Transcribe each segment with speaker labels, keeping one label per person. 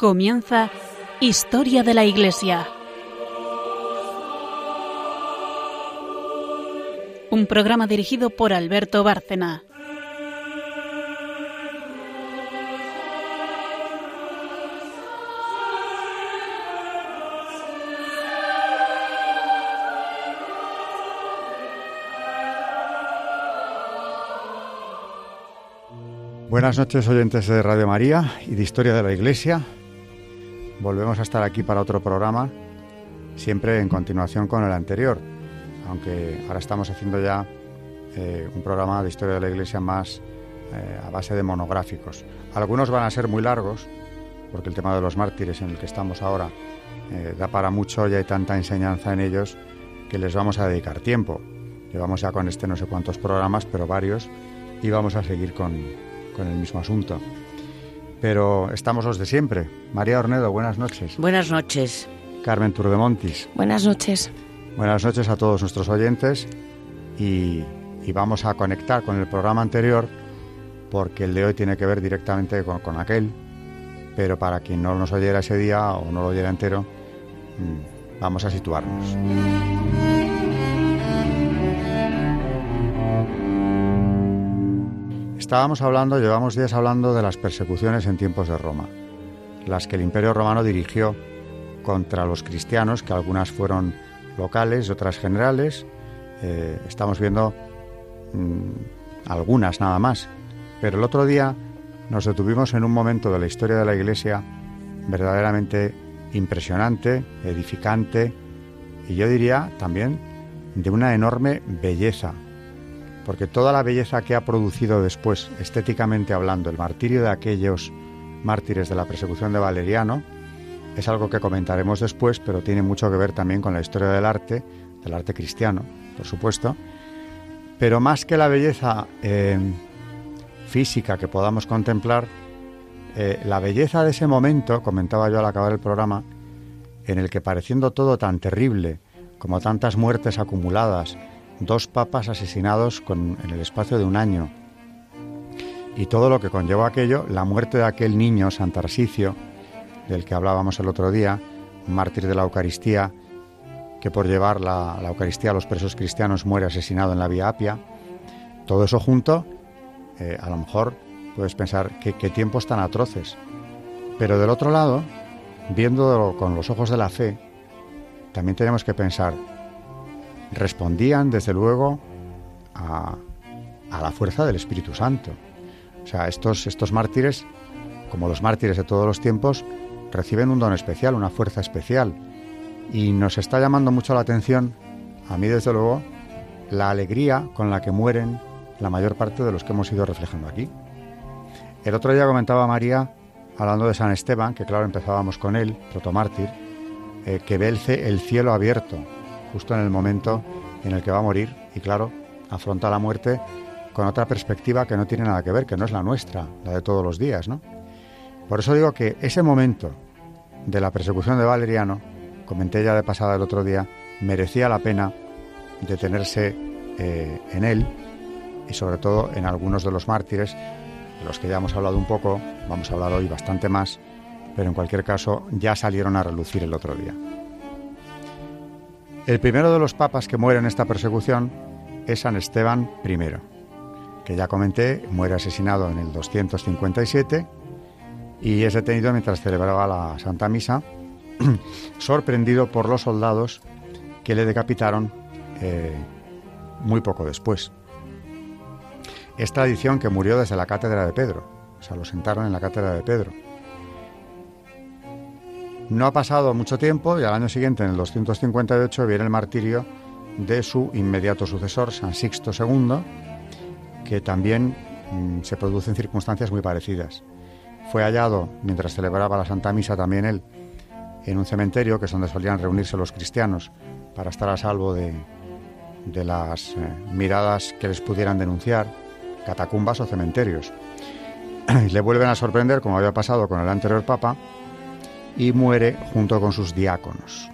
Speaker 1: Comienza Historia de la Iglesia. Un programa dirigido por Alberto Bárcena.
Speaker 2: Buenas noches oyentes de Radio María y de Historia de la Iglesia. Volvemos a estar aquí para otro programa, siempre en continuación con el anterior, aunque ahora estamos haciendo ya eh, un programa de historia de la Iglesia más eh, a base de monográficos. Algunos van a ser muy largos, porque el tema de los mártires en el que estamos ahora eh, da para mucho y hay tanta enseñanza en ellos que les vamos a dedicar tiempo. Llevamos ya con este no sé cuántos programas, pero varios, y vamos a seguir con, con el mismo asunto. Pero estamos los de siempre. María Ornedo, buenas noches.
Speaker 3: Buenas noches.
Speaker 2: Carmen Turdemontis.
Speaker 4: Buenas noches.
Speaker 2: Buenas noches a todos nuestros oyentes y, y, vamos a conectar con el programa anterior porque el de hoy tiene que ver directamente con, con aquel, pero para quien no nos oyera ese día o no lo oyera entero, mmm, vamos a situarnos. Estábamos hablando, llevamos días hablando de las persecuciones en tiempos de Roma, las que el Imperio Romano dirigió contra los cristianos, que algunas fueron locales y otras generales. Eh, estamos viendo mmm, algunas nada más. Pero el otro día nos detuvimos en un momento de la historia de la Iglesia verdaderamente impresionante, edificante y yo diría también de una enorme belleza porque toda la belleza que ha producido después, estéticamente hablando, el martirio de aquellos mártires de la persecución de Valeriano, es algo que comentaremos después, pero tiene mucho que ver también con la historia del arte, del arte cristiano, por supuesto. Pero más que la belleza eh, física que podamos contemplar, eh, la belleza de ese momento, comentaba yo al acabar el programa, en el que pareciendo todo tan terrible, como tantas muertes acumuladas, dos papas asesinados con, en el espacio de un año. Y todo lo que conllevó aquello, la muerte de aquel niño, Santarsicio, del que hablábamos el otro día, mártir de la Eucaristía, que por llevar la, la, Eucaristía a los presos cristianos muere asesinado en la Vía Apia. Todo eso junto, eh, a lo mejor puedes pensar que qué tiempos tan atroces. Pero del otro lado, viendo con los ojos de la fe, también tenemos que pensar, respondían desde luego a, la fuerza del Espíritu Santo. O sea, estos, estos mártires, como los mártires de todos los tiempos, reciben un don especial, una fuerza especial. Y nos está llamando mucho la atención, a mí desde luego, la alegría con la que mueren la mayor parte de los que hemos ido reflejando aquí. El otro día comentaba María, hablando de San Esteban, que claro, empezábamos con él, protomártir, eh, que ve el, el cielo abierto, justo en el momento en el que va a morir y claro, afronta la muerte con otra perspectiva que no tiene nada que ver, que no es la nuestra, la de todos los días, ¿no? Por eso digo que ese momento de la persecución de Valeriano, comenté ya de pasada el otro día, merecía la pena detenerse eh, en él y sobre todo en algunos de los mártires, de los que ya hemos hablado un poco, vamos a hablar hoy bastante más, pero en cualquier caso ya salieron a relucir el otro día. El primero de los papas que muere en esta persecución es San Esteban I, que ya comenté, muere asesinado en el 257 y es detenido mientras celebraba la Santa Misa, sorprendido por los soldados que le decapitaron eh, muy poco después. Es tradición que murió desde la cátedra de Pedro, o sea, lo sentaron en la cátedra de Pedro. No ha pasado mucho tiempo y al año siguiente, en el 258, viene el martirio de su inmediato sucesor, San Sixto II, que también mmm, se produce en circunstancias muy parecidas. Fue hallado, mientras celebraba la Santa Misa también él, en un cementerio, que es donde solían reunirse los cristianos para estar a salvo de, de las eh, miradas que les pudieran denunciar, catacumbas o cementerios. Y le vuelven a sorprender, como había pasado con el anterior Papa, y muere junto con sus diáconos.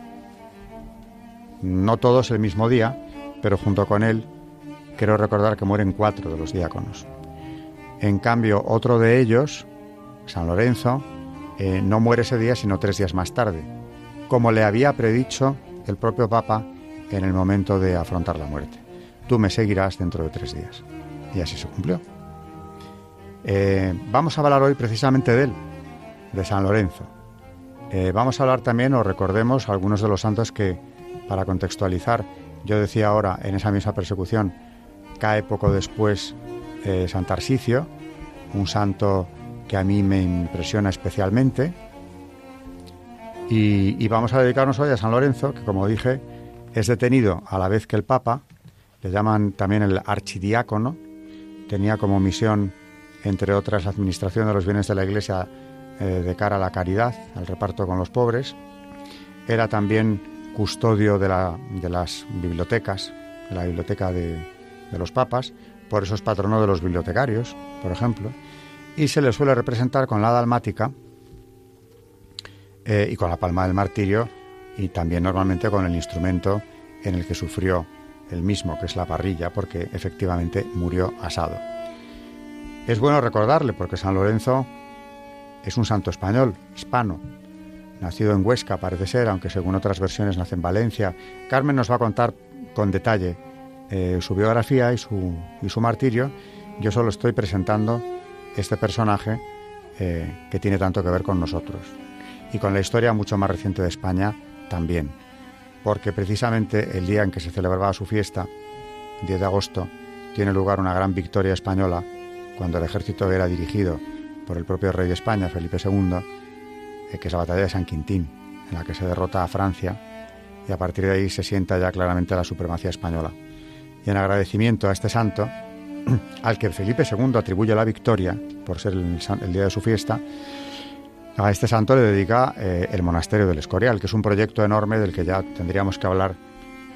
Speaker 2: No todos el mismo día, pero junto con él quiero recordar que mueren cuatro de los diáconos. En cambio, otro de ellos, San Lorenzo, eh, no muere ese día, sino tres días más tarde, como le había predicho el propio Papa en el momento de afrontar la muerte. Tú me seguirás dentro de tres días. Y así se cumplió. Eh, vamos a hablar hoy precisamente de él, de San Lorenzo. Eh, vamos a hablar también, o recordemos, algunos de los santos que, para contextualizar, yo decía ahora, en esa misma persecución, cae poco después eh, San Tarsicio, un santo que a mí me impresiona especialmente. Y, vamos a dedicarnos hoy a San Lorenzo, que como dije, es detenido a la vez que el Papa, le llaman también el archidiácono, tenía como misión, entre otras, la administración de los bienes de la Iglesia eh, de cara a la caridad, al reparto con los pobres. Era también custodio de, las bibliotecas, de la biblioteca de, los papas, por eso es patrono de los bibliotecarios, por ejemplo, y se le suele representar con la dalmática eh, y con la palma del martirio y también normalmente con el instrumento en el que sufrió el mismo, que es la parrilla, porque efectivamente murió asado. Es bueno recordarle porque San Lorenzo es un santo español, hispano, nacido en Huesca parece ser, aunque según otras versiones nace en Valencia. Carmen nos va a contar con detalle eh, su biografía y su, martirio. Yo solo estoy presentando este personaje eh, que tiene tanto que ver con nosotros y con la historia mucho más reciente de España también, porque precisamente el día en que se celebraba su fiesta, 10 de agosto, tiene lugar una gran victoria española cuando el ejército era dirigido por el propio rey de España, Felipe II, eh, que es la batalla de San Quintín, en la que se derrota a Francia y a partir de ahí se sienta ya claramente la supremacía española. Y en agradecimiento a este santo, al que Felipe II atribuye la victoria por ser el, día de su fiesta, a este santo le dedica eh, el monasterio del Escorial, que es un proyecto enorme del que ya tendríamos que hablar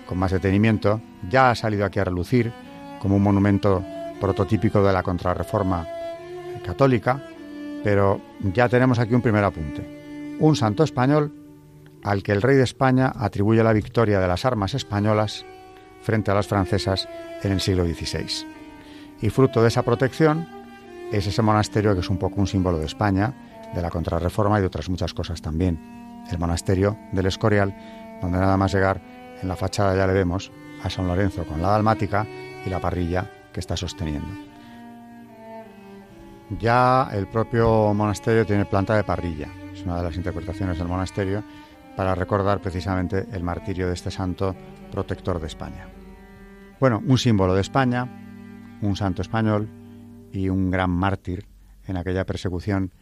Speaker 2: con más detenimiento. Ya ha salido aquí a relucir como un monumento prototípico de la contrarreforma católica, pero ya tenemos aquí un primer apunte. Un santo español al que el rey de España atribuye la victoria de las armas españolas frente a las francesas en el siglo XVI. Y fruto de esa protección es ese monasterio que es un poco un símbolo de España, de la contrarreforma y de otras muchas cosas también. El monasterio del Escorial, donde nada más llegar en la fachada ya le vemos a San Lorenzo con la dalmática y la parrilla que está sosteniendo. Ya el propio monasterio tiene planta de parrilla, es una de las interpretaciones del monasterio para recordar precisamente el martirio de este santo protector de España. Bueno, un símbolo de España, un santo español y un gran mártir en aquella persecución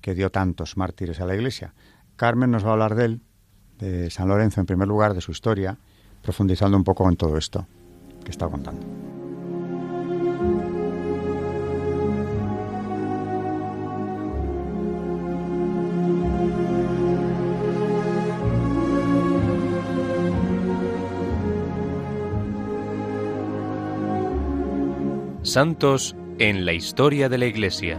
Speaker 2: que dio tantos mártires a la Iglesia. Carmen nos va a hablar de él, de San Lorenzo en primer lugar, de su historia, profundizando un poco en todo esto que está contando.
Speaker 3: Santos en la historia de la Iglesia.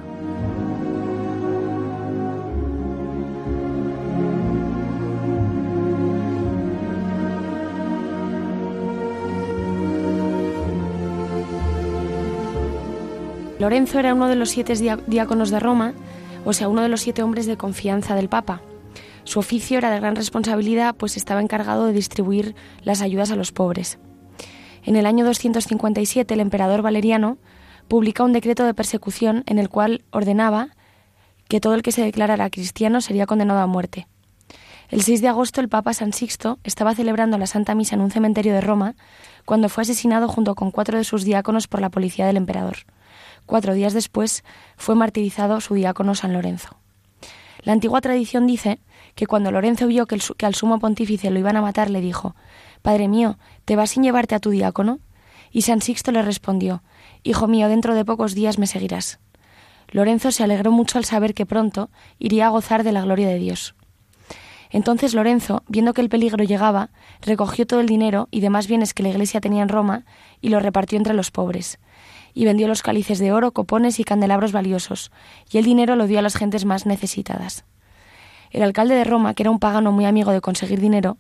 Speaker 4: Lorenzo era uno de los siete diáconos de Roma, o sea, uno de los siete hombres de confianza del Papa. Su oficio era de gran responsabilidad, pues estaba encargado de distribuir las ayudas a los pobres. En el año 257 el emperador Valeriano publica un decreto de persecución en el cual ordenaba que todo el que se declarara cristiano sería condenado a muerte. El 6 de agosto el Papa San Sixto estaba celebrando la Santa Misa en un cementerio de Roma cuando fue asesinado junto con cuatro de sus diáconos por la policía del emperador. Cuatro días después fue martirizado su diácono San Lorenzo. La antigua tradición dice que cuando Lorenzo vio que, al sumo pontífice lo iban a matar, le dijo Padre mío, ¿te vas sin llevarte a tu diácono? Y San Sixto le respondió Hijo mío, dentro de pocos días me seguirás. Lorenzo se alegró mucho al saber que pronto iría a gozar de la gloria de Dios. Entonces Lorenzo, viendo que el peligro llegaba, recogió todo el dinero y demás bienes que la iglesia tenía en Roma y lo repartió entre los pobres. Y vendió los cálices de oro, copones y candelabros valiosos, y el dinero lo dio a las gentes más necesitadas. El alcalde de Roma, que era un pagano muy amigo de conseguir dinero,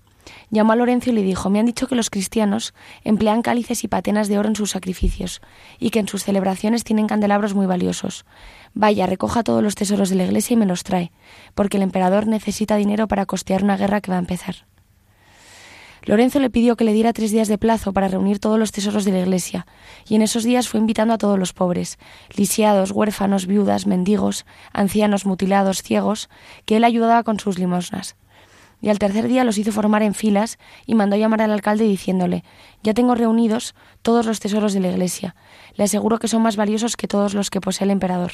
Speaker 4: Llamó a Lorenzo y le dijo, me han dicho que los cristianos emplean cálices y patenas de oro en sus sacrificios y que en sus celebraciones tienen candelabros muy valiosos. Vaya, recoja todos los tesoros de la iglesia y me los trae, porque el emperador necesita dinero para costear una guerra que va a empezar. Lorenzo le pidió que le diera tres días de plazo para reunir todos los tesoros de la iglesia, y en esos días fue invitando a todos los pobres, lisiados, huérfanos, viudas, mendigos, ancianos, mutilados, ciegos, que él ayudaba con sus limosnas y al tercer día los hizo formar en filas y mandó llamar al alcalde diciéndole Ya tengo reunidos todos los tesoros de la iglesia. Le aseguro que son más valiosos que todos los que posee el emperador.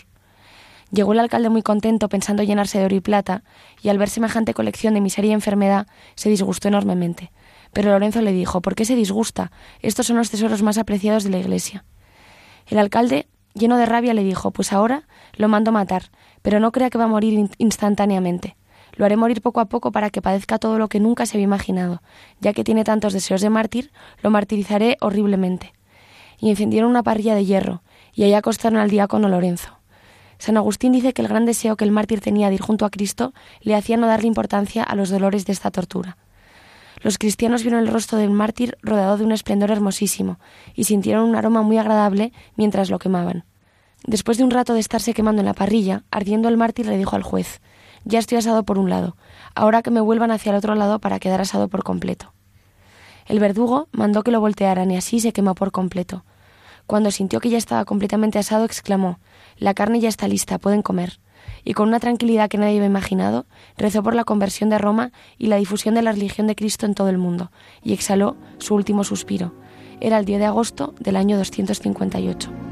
Speaker 4: Llegó el alcalde muy contento pensando llenarse de oro y plata, y al ver semejante colección de miseria y enfermedad se disgustó enormemente. Pero Lorenzo le dijo ¿Por qué se disgusta? Estos son los tesoros más apreciados de la iglesia. El alcalde, lleno de rabia, le dijo Pues ahora lo mando matar, pero no crea que va a morir instantáneamente. Lo haré morir poco a poco para que padezca todo lo que nunca se había imaginado. Ya que tiene tantos deseos de mártir, lo martirizaré horriblemente. Y encendieron una parrilla de hierro, y allá acostaron al diácono Lorenzo. San Agustín dice que el gran deseo que el mártir tenía de ir junto a Cristo le hacía no darle importancia a los dolores de esta tortura. Los cristianos vieron el rostro del mártir rodeado de un esplendor hermosísimo, y sintieron un aroma muy agradable mientras lo quemaban. Después de un rato de estarse quemando en la parrilla, ardiendo el mártir le dijo al juez ya estoy asado por un lado, ahora que me vuelvan hacia el otro lado para quedar asado por completo. El verdugo mandó que lo voltearan y así se quemó por completo. Cuando sintió que ya estaba completamente asado, exclamó La carne ya está lista, pueden comer. Y con una tranquilidad que nadie había imaginado, rezó por la conversión de Roma y la difusión de la religión de Cristo en todo el mundo, y exhaló su último suspiro. Era el 10 de agosto del año 258.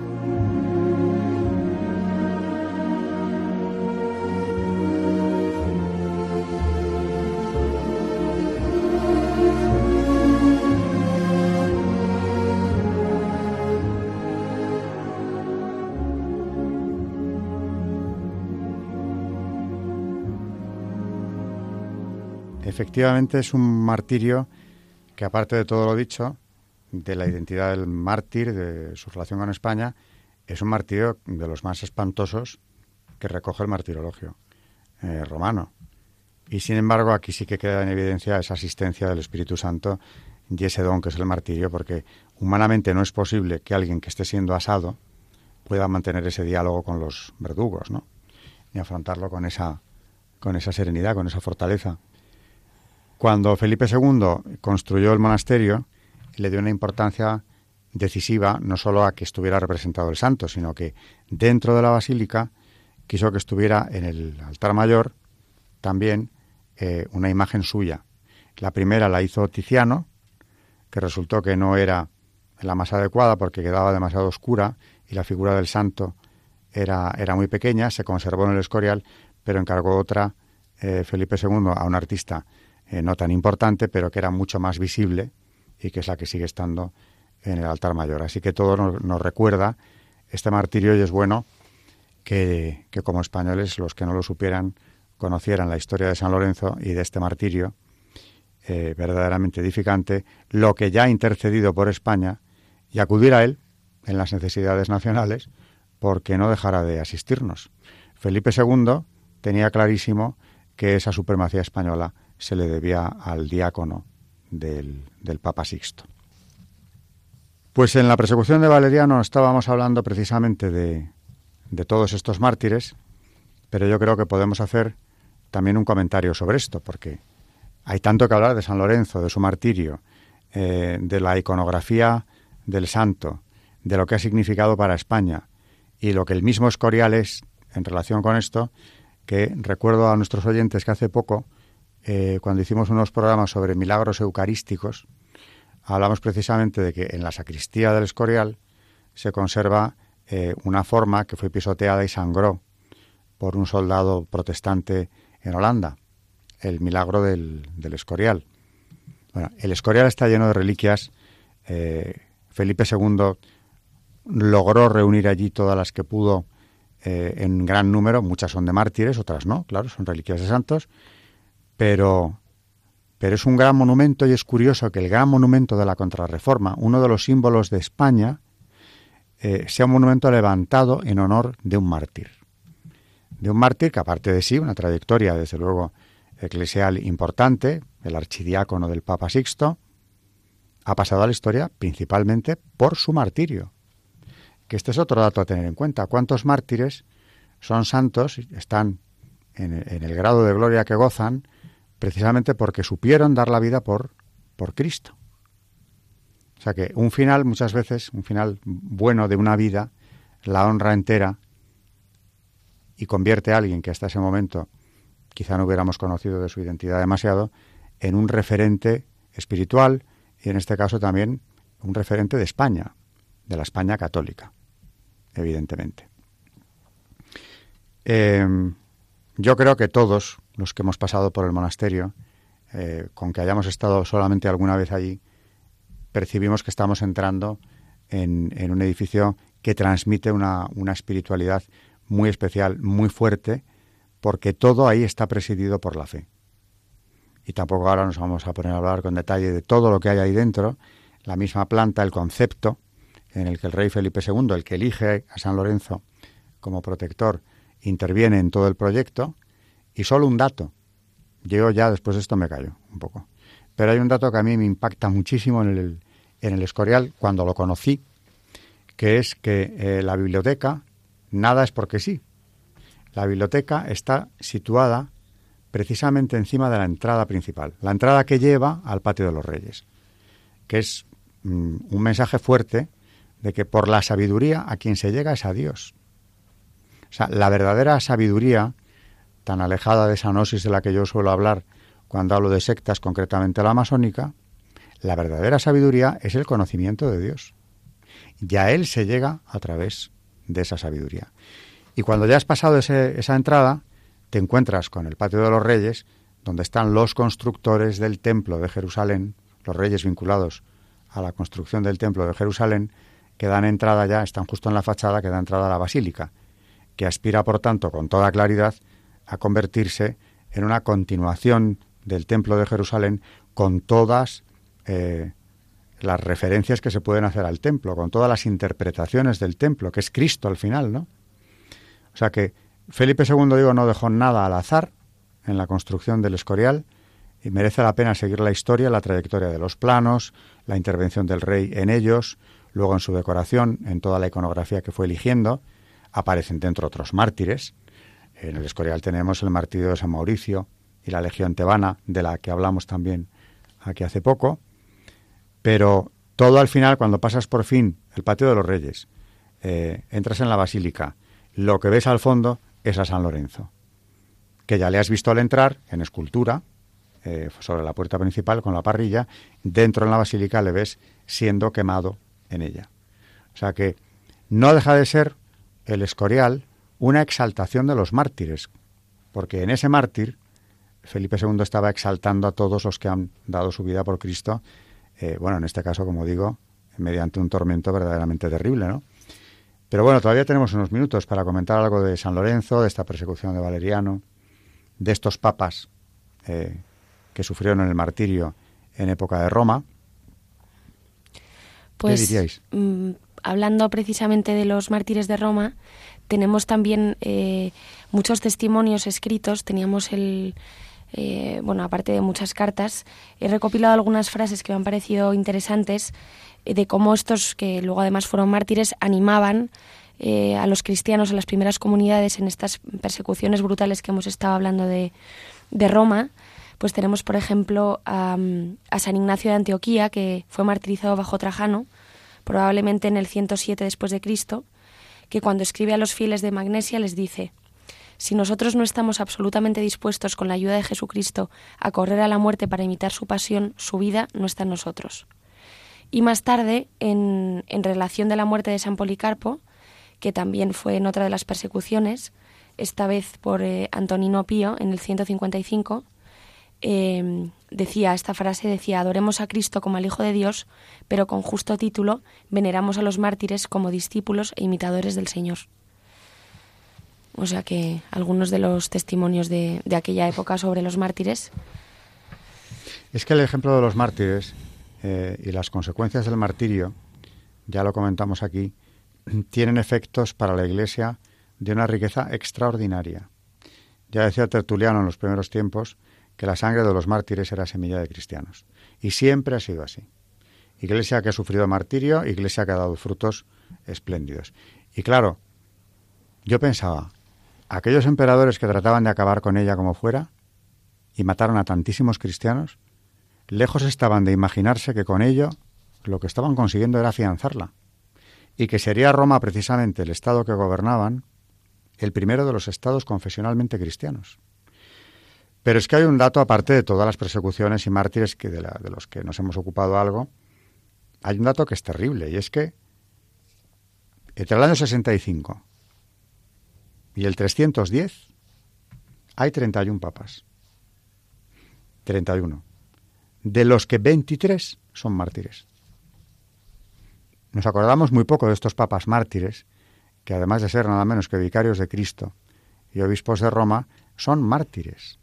Speaker 2: Efectivamente es un martirio que aparte de todo lo dicho, de la identidad del mártir, de su relación con España, es un martirio de los más espantosos que recoge el martirologio eh, romano. Y sin embargo, aquí sí que queda en evidencia esa asistencia del Espíritu Santo y ese don que es el martirio, porque humanamente no es posible que alguien que esté siendo asado pueda mantener ese diálogo con los verdugos, ¿no? Y afrontarlo con esa, con esa serenidad, con esa fortaleza. Cuando Felipe II construyó el monasterio, le dio una importancia decisiva no solo a que estuviera representado el santo, sino que dentro de la basílica quiso que estuviera en el altar mayor también eh, una imagen suya. La primera la hizo Tiziano, que resultó que no era la más adecuada porque quedaba demasiado oscura y la figura del santo era, era muy pequeña, se conservó en el Escorial, pero encargó otra eh, Felipe II a un artista eh, no tan importante, pero que era mucho más visible y que es la que sigue estando en el altar mayor. Así que todo nos, recuerda este martirio y es bueno que, como españoles, los que no lo supieran, conocieran la historia de San Lorenzo y de este martirio eh, verdaderamente edificante, lo que ya ha intercedido por España y acudir a él en las necesidades nacionales, porque no dejará de asistirnos. Felipe II tenía clarísimo que esa supremacía española se le debía al diácono del, Papa Sixto. Pues en la persecución de Valeriano estábamos hablando precisamente de, de todos estos mártires, pero yo creo que podemos hacer también un comentario sobre esto, porque hay tanto que hablar de San Lorenzo, de su martirio, eh, de la iconografía del santo, de lo que ha significado para España y lo que el mismo Escorial es en relación con esto, que recuerdo a nuestros oyentes que hace poco eh, cuando hicimos unos programas sobre milagros eucarísticos, hablamos precisamente de que en la sacristía del Escorial se conserva eh, una forma que fue pisoteada y sangró por un soldado protestante en Holanda, el milagro del, Escorial. Bueno, el Escorial está lleno de reliquias. Eh, Felipe II logró reunir allí todas las que pudo en gran número, muchas son de mártires, otras no, claro, son reliquias de santos, pero, pero es un gran monumento y es curioso que el gran monumento de la contrarreforma, uno de los símbolos de España, eh, sea un monumento levantado en honor de un mártir. De un mártir que aparte de sí, una trayectoria desde luego eclesial importante, el archidiácono del Papa Sixto, ha pasado a la historia principalmente por su martirio. Que este es otro dato a tener en cuenta. ¿Cuántos mártires son santos, están en, el grado de gloria que gozan, precisamente porque supieron dar la vida por, por Cristo? O sea que un final, muchas veces, un final bueno de una vida, la honra entera y convierte a alguien que hasta ese momento quizá no hubiéramos conocido de su identidad demasiado, en un referente espiritual y en este caso también un referente de España, de la España católica, evidentemente. Em, yo creo que todos los que hemos pasado por el monasterio, eh, con que hayamos estado solamente alguna vez allí, percibimos que estamos entrando en, en un edificio que transmite una, una espiritualidad muy especial, muy fuerte, porque todo ahí está presidido por la fe. Y tampoco ahora nos vamos a poner a hablar con detalle de todo lo que hay ahí dentro, la misma planta, el concepto en el que el rey Felipe II, el que elige a San Lorenzo como protector, interviene en todo el proyecto. Y solo un dato, yo ya después de esto me callo un poco, pero hay un dato que a mí me impacta muchísimo en el, en el Escorial cuando lo conocí, que es que eh, la biblioteca, nada es porque sí, la biblioteca está situada precisamente encima de la entrada principal, la entrada que lleva al patio de los reyes, que es mm, un mensaje fuerte de que por la sabiduría a quien se llega es a Dios. O sea, la verdadera sabiduría, tan alejada de esa gnosis de la que yo suelo hablar cuando hablo de sectas, concretamente la masónica, la verdadera sabiduría es el conocimiento de Dios. Y a Él se llega a través de esa sabiduría. Y cuando ya has pasado esa entrada, te encuentras con el patio de los reyes, donde están los constructores del templo de Jerusalén, los reyes vinculados a la construcción del templo de Jerusalén, que dan entrada ya, están justo en la fachada que da entrada a la basílica, que aspira, por tanto, con toda claridad, a convertirse en una continuación del templo de Jerusalén con todas eh, las referencias que se pueden hacer al templo, con todas las interpretaciones del templo, que es Cristo al final, ¿no? O sea que Felipe II, digo, no dejó nada al azar en la construcción del Escorial y merece la pena seguir la historia, la trayectoria de los planos, la intervención del rey en ellos, luego en su decoración, en toda la iconografía que fue eligiendo, aparecen dentro otros mártires. En el Escorial tenemos el martirio de San Mauricio y la Legión Tebana, de la que hablamos también aquí hace poco. Pero todo al final, cuando pasas por fin el patio de los Reyes, eh, entras en la basílica, lo que ves al fondo es a San Lorenzo, que ya le has visto al entrar en escultura, eh, sobre la puerta principal con la parrilla, dentro en la basílica le ves siendo quemado en ella. O sea que no deja de ser el Escorial una exaltación de los mártires, porque en ese mártir Felipe II estaba exaltando a todos los que han dado su vida por Cristo, eh, bueno, en este caso, como digo, mediante un tormento verdaderamente terrible, ¿no? Pero bueno, todavía tenemos unos minutos para comentar algo de San Lorenzo, de esta persecución de Valeriano, de estos papas eh, que sufrieron el martirio en época de Roma.
Speaker 4: Pues, ¿Qué diríais? Mm, hablando precisamente de los mártires de Roma, tenemos también eh, muchos testimonios escritos. Teníamos el, eh, bueno, aparte de muchas cartas, he recopilado algunas frases que me han parecido interesantes eh, de cómo estos, que luego además fueron mártires, animaban a los cristianos, a las primeras comunidades en estas persecuciones brutales que hemos estado hablando de, de Roma. Pues tenemos, por ejemplo, a, a, San Ignacio de Antioquía, que fue martirizado bajo Trajano, probablemente en el 107 después de Cristo, que cuando escribe a los fieles de Magnesia les dice: Si nosotros no estamos absolutamente dispuestos con la ayuda de Jesucristo a correr a la muerte para imitar su pasión, su vida no está en nosotros. Y más tarde, en, en relación de la muerte de San Policarpo, que también fue en otra de las persecuciones, esta vez por eh, Antonino Pío en el 155, eh, decía esta frase, decía, adoremos a Cristo como al Hijo de Dios, pero con justo título veneramos a los mártires como discípulos e imitadores del Señor. O sea que algunos de los testimonios de, de aquella época sobre los mártires.
Speaker 2: Es que el ejemplo de los mártires eh, y las consecuencias del martirio, ya lo comentamos aquí, tienen efectos para la Iglesia de una riqueza extraordinaria. Ya decía Tertuliano en los primeros tiempos que la sangre de los mártires era semilla de cristianos. Y siempre ha sido así. Iglesia que ha sufrido martirio, iglesia que ha dado frutos espléndidos. Y claro, yo pensaba, aquellos emperadores que trataban de acabar con ella como fuera y mataron a tantísimos cristianos, lejos estaban de imaginarse que con ello lo que estaban consiguiendo era afianzarla y que sería Roma precisamente el estado que gobernaban el primero de los estados confesionalmente cristianos. Pero es que hay un dato, aparte de todas las persecuciones y mártires que de, de los que nos hemos ocupado algo, hay un dato que es terrible, y es que entre el año 65 y el 310 hay 31 papas. 31. De los que 23 son mártires. Nos acordamos muy poco de estos papas mártires, que además de ser nada menos que vicarios de Cristo y obispos de Roma, son mártires.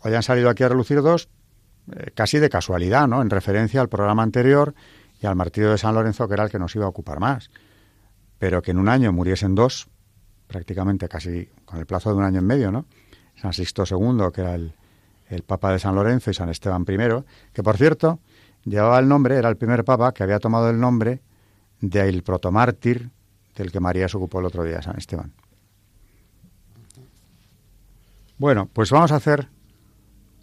Speaker 2: Hoy han salido aquí a relucir dos, eh, casi de casualidad, ¿no? En referencia al programa anterior y al martirio de San Lorenzo, que era el que nos iba a ocupar más. Pero que en un año muriesen dos, prácticamente casi con el plazo de un año y medio, ¿no? San Sixto II, que era el, Papa de San Lorenzo, y San Esteban I, que por cierto llevaba el nombre, era el primer Papa que había tomado el nombre del protomártir del que María se ocupó el otro día, San Esteban. Bueno, pues vamos a hacer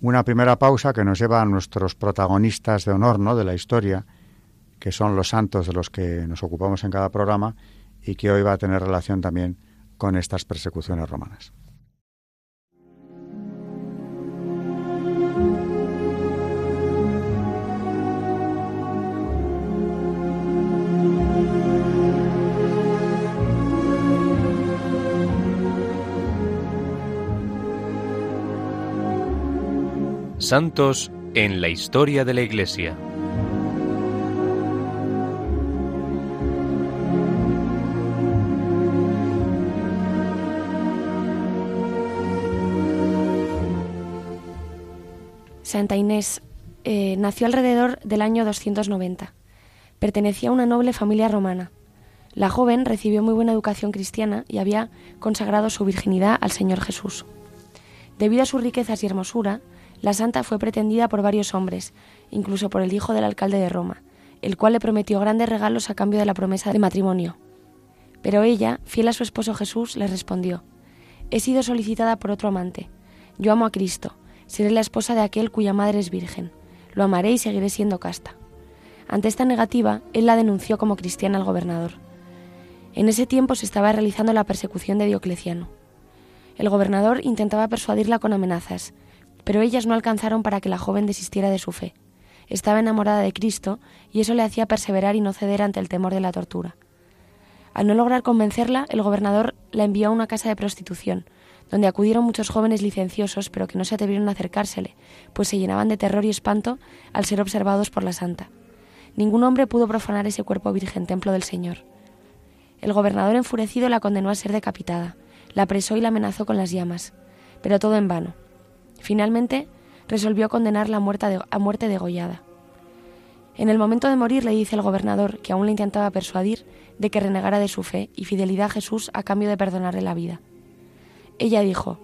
Speaker 2: una primera pausa que nos lleva a nuestros protagonistas de honor, ¿no? De la historia, que son los santos de los que nos ocupamos en cada programa y que hoy va a tener relación también con estas persecuciones romanas.
Speaker 3: Santos en la historia de la Iglesia.
Speaker 4: Santa Inés eh, nació alrededor del año 290. Pertenecía a una noble familia romana. La joven recibió muy buena educación cristiana y había consagrado su virginidad al Señor Jesús. Debido a sus riquezas y hermosura, la santa fue pretendida por varios hombres, incluso por el hijo del alcalde de Roma, el cual le prometió grandes regalos a cambio de la promesa de matrimonio. Pero ella, fiel a su esposo Jesús, le respondió, He sido solicitada por otro amante. Yo amo a Cristo, seré la esposa de aquel cuya madre es virgen. Lo amaré y seguiré siendo casta. Ante esta negativa, él la denunció como cristiana al gobernador. En ese tiempo se estaba realizando la persecución de Diocleciano. El gobernador intentaba persuadirla con amenazas, pero ellas no alcanzaron para que la joven desistiera de su fe. Estaba enamorada de Cristo y eso le hacía perseverar y no ceder ante el temor de la tortura. Al no lograr convencerla, el gobernador la envió a una casa de prostitución, donde acudieron muchos jóvenes licenciosos, pero que no se atrevieron a acercársele, pues se llenaban de terror y espanto al ser observados por la santa. Ningún hombre pudo profanar ese cuerpo virgen, templo del Señor. El gobernador enfurecido la condenó a ser decapitada, la apresó y la amenazó con las llamas, pero todo en vano. Finalmente, resolvió condenarla a muerte, a muerte degollada. En el momento de morir le dice el gobernador, que aún le intentaba persuadir, de que renegara de su fe y fidelidad a Jesús a cambio de perdonarle la vida. Ella dijo,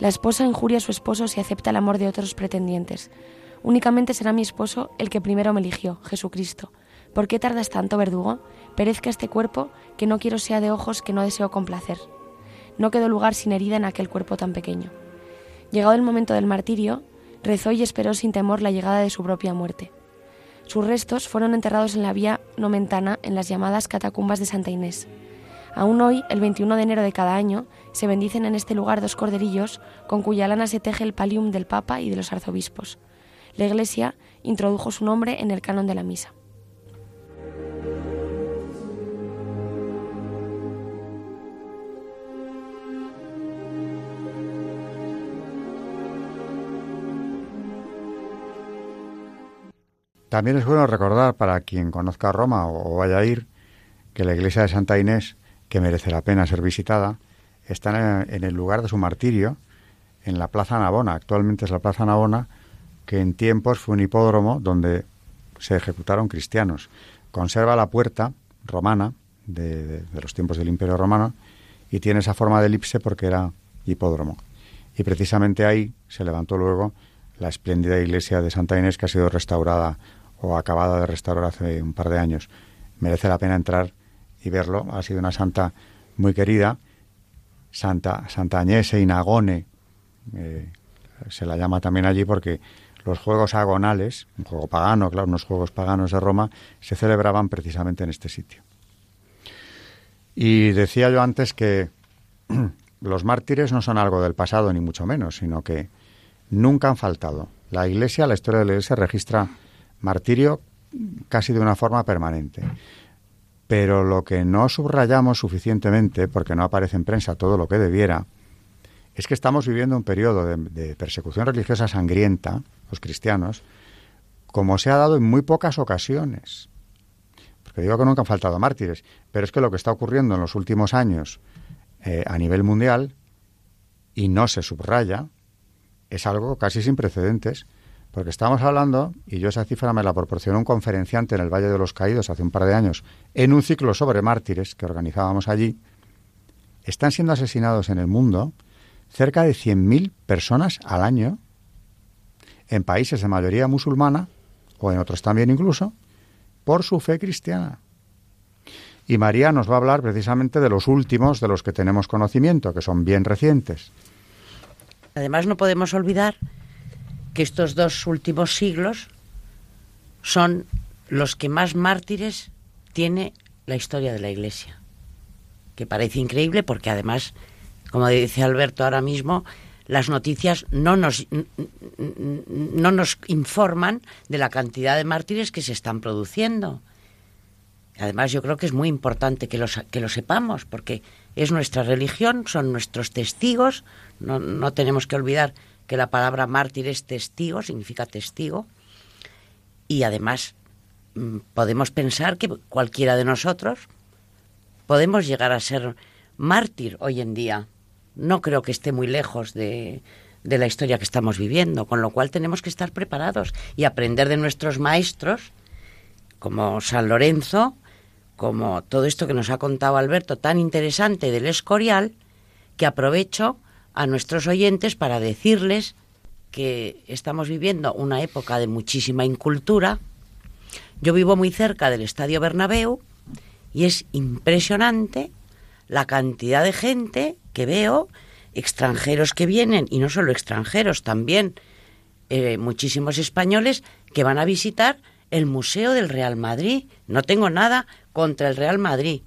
Speaker 4: La esposa injuria a su esposo si acepta el amor de otros pretendientes. Únicamente será mi esposo el que primero me eligió, Jesucristo. ¿Por qué tardas tanto, verdugo? Perezca este cuerpo, que no quiero sea de ojos que no deseo complacer. No quedó lugar sin herida en aquel cuerpo tan pequeño. Llegado el momento del martirio, rezó y esperó sin temor la llegada de su propia muerte. Sus restos fueron enterrados en la vía nomentana en las llamadas catacumbas de Santa Inés. Aún hoy, el 21 de enero de cada año, se bendicen en este lugar dos corderillos con cuya lana se teje el palium del Papa y de los arzobispos. La Iglesia introdujo su nombre en el canon de la misa.
Speaker 2: También es bueno recordar para quien conozca Roma o vaya a ir que la iglesia de Santa Inés, que merece la pena ser visitada, está en el lugar de su martirio, en la Plaza Navona. Actualmente es la Plaza Navona, que en tiempos fue un hipódromo donde se ejecutaron cristianos. Conserva la puerta romana de, los tiempos del Imperio Romano y tiene esa forma de elipse porque era hipódromo. Y precisamente ahí se levantó luego la espléndida iglesia de Santa Inés que ha sido restaurada o acabada de restaurar hace un par de años. Merece la pena entrar y verlo. Ha sido una santa muy querida. Santa, Santa Agnese Inagone, eh, se la llama también allí porque los juegos agonales, un juego pagano, claro, unos juegos paganos de Roma, se celebraban precisamente en este sitio. Y decía yo antes que los mártires no son algo del pasado, ni mucho menos, sino que nunca han faltado. La Iglesia, la historia de la Iglesia registra martirio casi de una forma permanente. Pero lo que no subrayamos suficientemente, porque no aparece en prensa todo lo que debiera, es que estamos viviendo un periodo de, persecución religiosa sangrienta, los cristianos, como se ha dado en muy pocas ocasiones. Porque digo que nunca han faltado mártires, pero es que lo que está ocurriendo en los últimos años eh, a nivel mundial, y no se subraya, es algo casi sin precedentes, porque estamos hablando, y yo esa cifra me la proporcionó un conferenciante en el Valle de los Caídos hace un par de años, en un ciclo sobre mártires que organizábamos allí, están siendo asesinados en el mundo cerca de 100.000 personas al año en países de mayoría musulmana, o en otros también incluso, por su fe cristiana. Y María nos va a hablar precisamente de los últimos de los que tenemos conocimiento, que son bien recientes.
Speaker 5: Además, no podemos olvidar que estos dos últimos siglos son los que más mártires tiene la historia de la Iglesia. Que parece increíble porque además como dice Alberto ahora mismo, las noticias no nos, no nos informan de la cantidad de mártires que se están produciendo. Además, yo creo que es muy importante que lo, que sepamos, porque es nuestra religión, son nuestros testigos. No, no tenemos que olvidar que la palabra mártir es testigo, significa testigo. Y además, mm, podemos pensar que cualquiera de nosotros podemos llegar a ser mártir hoy en día no creo que esté muy lejos de, de la historia que estamos viviendo, con lo cual tenemos que estar preparados y aprender de nuestros maestros, como San Lorenzo, como todo esto que nos ha contado Alberto, tan interesante del Escorial, que aprovecho a nuestros oyentes para decirles que estamos viviendo una época de muchísima incultura. Yo vivo muy cerca del Estadio Bernabéu y es impresionante la cantidad de gente que veo, extranjeros que vienen, y no solo extranjeros, también eh, muchísimos españoles que van a visitar el Museo del Real Madrid. No tengo nada contra el Real Madrid.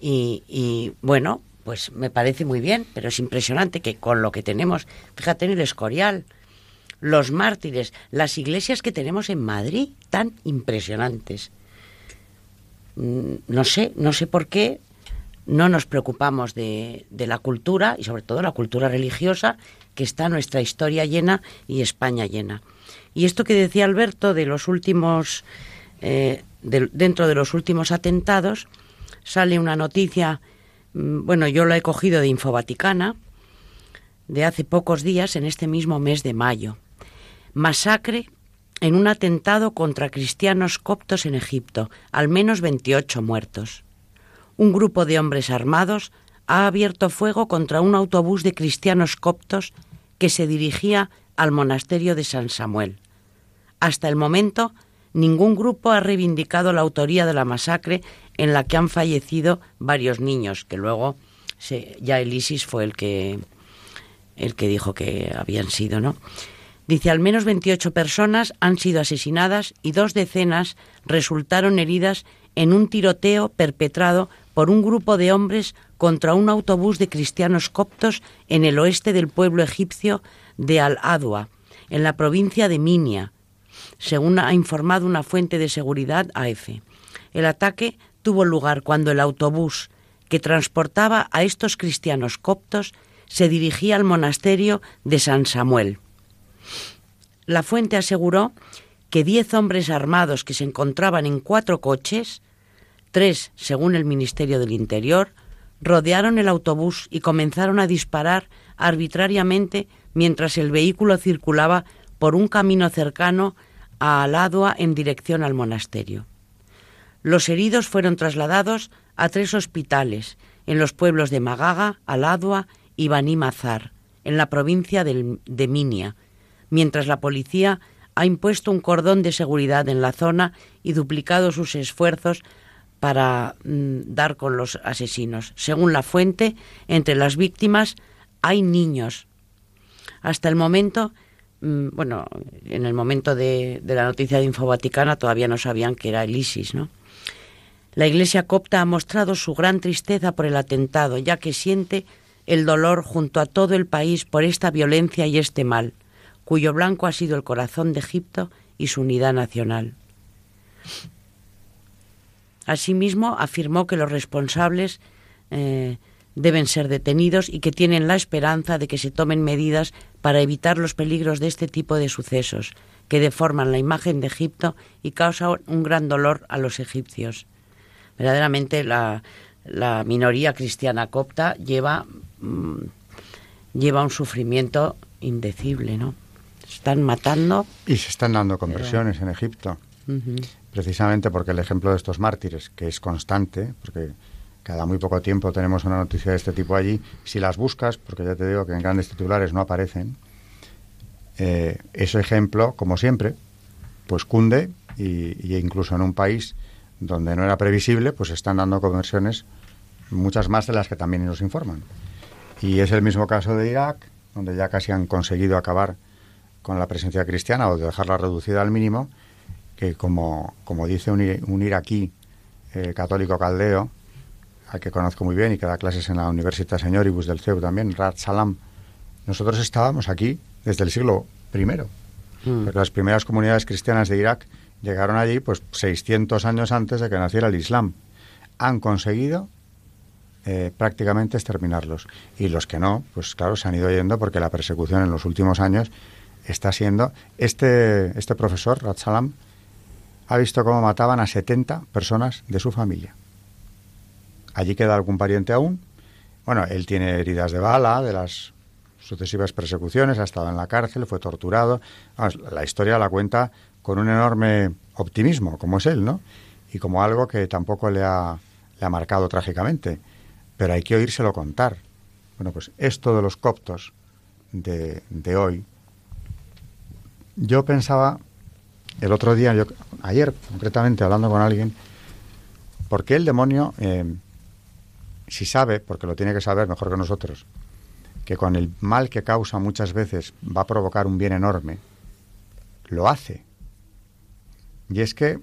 Speaker 5: Y, y, bueno, pues me parece muy bien, pero es impresionante que con lo que tenemos, fíjate en el Escorial, los mártires, las iglesias que tenemos en Madrid, tan impresionantes. Mm, no sé, no sé por qué no nos preocupamos de, la cultura y sobre todo la cultura religiosa que está nuestra historia llena y España llena. Y esto que decía Alberto de los últimos, eh, dentro de los últimos atentados, sale una noticia, bueno, yo la he cogido de Infovaticana, de hace pocos días, en este mismo mes de mayo. Masacre en un atentado contra cristianos coptos en Egipto, al menos 28 muertos un grupo de hombres armados ha abierto fuego contra un autobús de cristianos coptos que se dirigía al monasterio de San Samuel. Hasta el momento, ningún grupo ha reivindicado la autoría de la masacre en la que han fallecido varios niños, que luego ya el ISIS fue el que, el que dijo que habían sido, ¿no? Dice, al menos 28 personas han sido asesinadas y dos decenas resultaron heridas en un tiroteo perpetrado por un grupo de hombres contra un autobús de cristianos coptos en el oeste del pueblo egipcio de Al-Adwa, en la provincia de Minia, según ha informado una fuente de seguridad AF. El ataque tuvo lugar cuando el autobús que transportaba a estos cristianos coptos se dirigía al monasterio de San Samuel. La fuente aseguró que diez hombres armados que se encontraban en cuatro coches Tres, según el Ministerio del Interior, rodearon el autobús y comenzaron a disparar arbitrariamente mientras el vehículo circulaba por un camino cercano a Aladua en dirección al monasterio. Los heridos fueron trasladados a tres hospitales en los pueblos de Magaga, Aladua y Bani Mazar, en la provincia de Minia, mientras la policía ha impuesto un cordón de seguridad en la zona y duplicado sus esfuerzos para mm, dar con los asesinos. Según la fuente, entre las víctimas hay niños. Hasta el momento, bueno, en el momento de, de la noticia de Infovaticana todavía no sabían que era el ISIS, ¿no? La Iglesia copta ha mostrado su gran tristeza por el atentado, ya que siente el dolor junto a todo el país por esta violencia y este mal cuyo blanco ha sido el corazón de Egipto y su unidad nacional. Asimismo, afirmó que los responsables eh, deben ser detenidos y que tienen la esperanza de que se tomen medidas para evitar los peligros de este tipo de sucesos, que deforman la imagen de Egipto y causan un gran dolor a los egipcios. Verdaderamente la, minoría cristiana copta lleva, mm, lleva un sufrimiento indecible, ¿no? están matando.
Speaker 2: Y se están dando conversiones en Egipto. Precisamente porque el ejemplo de estos mártires, que es constante, porque cada muy poco tiempo tenemos una noticia de este tipo allí, si las buscas, porque ya te digo que en grandes titulares no aparecen, eh, ese ejemplo, como siempre, pues cunde y, incluso en un país donde no era previsible, pues están dando conversiones muchas más de las que también nos informan. Y es el mismo caso de Irak, donde ya casi han conseguido acabar con la presencia cristiana o de dejarla reducida al mínimo, que como, como dice un, iraquí eh, católico caldeo, al que conozco muy bien y que da clases en la Universidad Señoribus del CEU también, Rad Salam, nosotros estábamos aquí desde el siglo I. Mm. las primeras comunidades cristianas de Irak llegaron allí pues 600 años antes de que naciera el Islam. Han conseguido eh, prácticamente exterminarlos. Y los que no, pues claro, se han ido yendo porque la persecución en los últimos años está siendo... Este, este profesor, Ratsalam, ha visto cómo mataban a 70 personas de su familia. Allí queda algún pariente aún. Bueno, él tiene heridas de bala de las sucesivas persecuciones, ha estado en la cárcel, fue torturado. la historia la cuenta con un enorme optimismo, como es él, ¿no? Y como algo que tampoco le ha, le ha marcado trágicamente. Pero hay que oírselo contar. Bueno, pues esto de los coptos de, de hoy, yo pensaba el otro día, yo, ayer concretamente hablando con alguien, ¿por qué el demonio, eh, si sabe, porque lo tiene que saber mejor que nosotros, que con el mal que causa muchas veces va a provocar un bien enorme, lo hace? Y es que,